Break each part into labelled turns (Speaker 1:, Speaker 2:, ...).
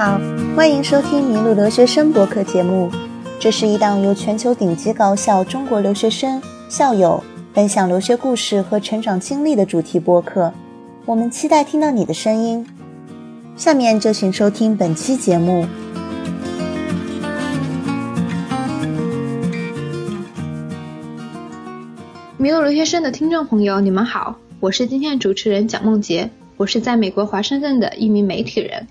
Speaker 1: 好欢迎收听《麋鹿留学生》博客节目。这是一档由全球顶级高校中国留学生、校友分享留学故事和成长经历的主题播客。我们期待听到你的声音。下面就请收听本期节目。
Speaker 2: 麋鹿留学生的听众朋友，你们好，我是今天的主持人蒋梦洁，我是在美国华盛顿的一名媒体人。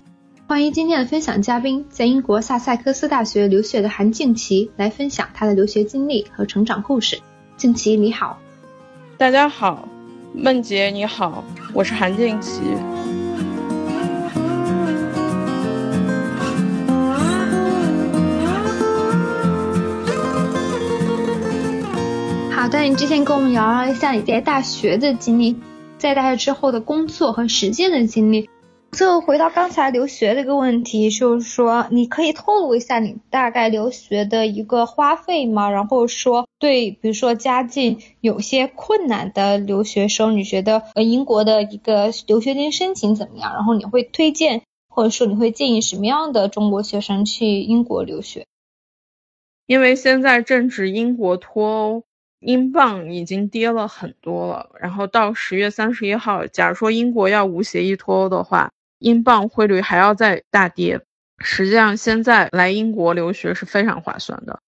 Speaker 2: 欢迎今天的分享嘉宾，在英国萨塞克斯大学留学的韩静琪来分享她的留学经历和成长故事。静琪，你好。
Speaker 3: 大家好，梦洁你好，我是韩静琪。
Speaker 2: 好的，你之前跟我们聊了一下你在大学的经历，在大学之后的工作和实践的经历。最后回到刚才留学的一个问题，就是说，你可以透露一下你大概留学的一个花费吗？然后说，对，比如说家境有些困难的留学生，你觉得呃英国的一个留学金申请怎么样？然后你会推荐或者说你会建议什么样的中国学生去英国留学？
Speaker 3: 因为现在正值英国脱欧，英镑已经跌了很多了。然后到十月三十一号，假如说英国要无协议脱欧的话。英镑汇率还要再大跌，实际上现在来英国留学是非常划算的。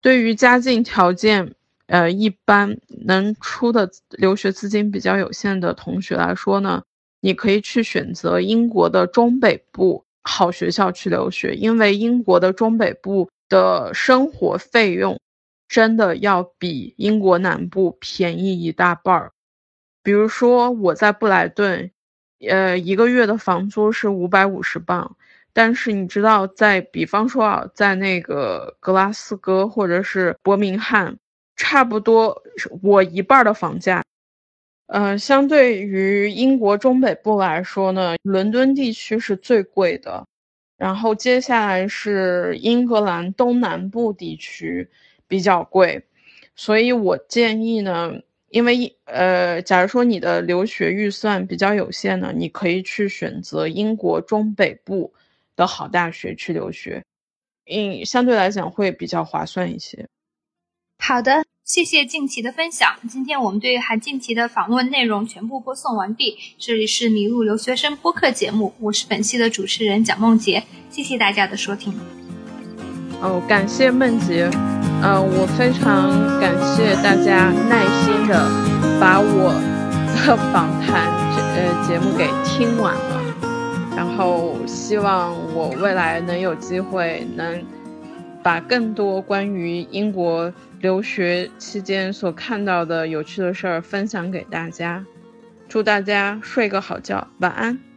Speaker 3: 对于家境条件呃一般，能出的留学资金比较有限的同学来说呢，你可以去选择英国的中北部好学校去留学，因为英国的中北部的生活费用真的要比英国南部便宜一大半儿。比如说我在布莱顿。呃，一个月的房租是五百五十镑，但是你知道，在比方说啊，在那个格拉斯哥或者是伯明翰，差不多我一半的房价。呃，相对于英国中北部来说呢，伦敦地区是最贵的，然后接下来是英格兰东南部地区比较贵，所以我建议呢。因为呃，假如说你的留学预算比较有限呢，你可以去选择英国中北部的好大学去留学，嗯，相对来讲会比较划算一些。
Speaker 2: 好的，谢谢静琪的分享。今天我们对韩静琪的访问内容全部播送完毕。这里是迷路留学生播客节目，我是本期的主持人蒋梦洁，谢谢大家的收听。
Speaker 3: 哦，感谢梦洁。嗯，我非常感谢大家耐心的把我的访谈呃节目给听完了，然后希望我未来能有机会能把更多关于英国留学期间所看到的有趣的事儿分享给大家。祝大家睡个好觉，晚安。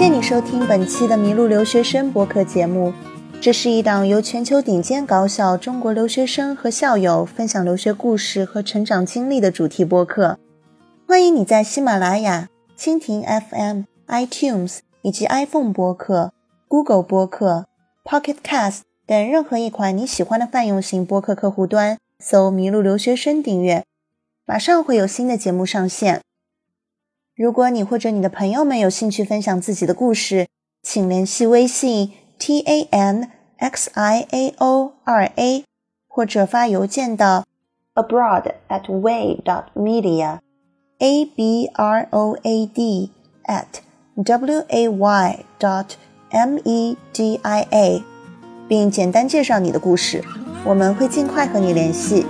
Speaker 1: 谢谢你收听本期的《麋鹿留学生》播客节目。这是一档由全球顶尖高校中国留学生和校友分享留学故事和成长经历的主题播客。欢迎你在喜马拉雅、蜻蜓 FM、iTunes 以及 iPhone 播客、Google 播客、Pocket Cast 等任何一款你喜欢的泛用型播客客户端搜“麋鹿留学生”订阅，马上会有新的节目上线。如果你或者你的朋友们有兴趣分享自己的故事，请联系微信 t a n x i a o 二 a，或者发邮件到 abroad at way dot media a b r o a d at w a y dot m e d i a，并简单介绍你的故事，我们会尽快和你联系。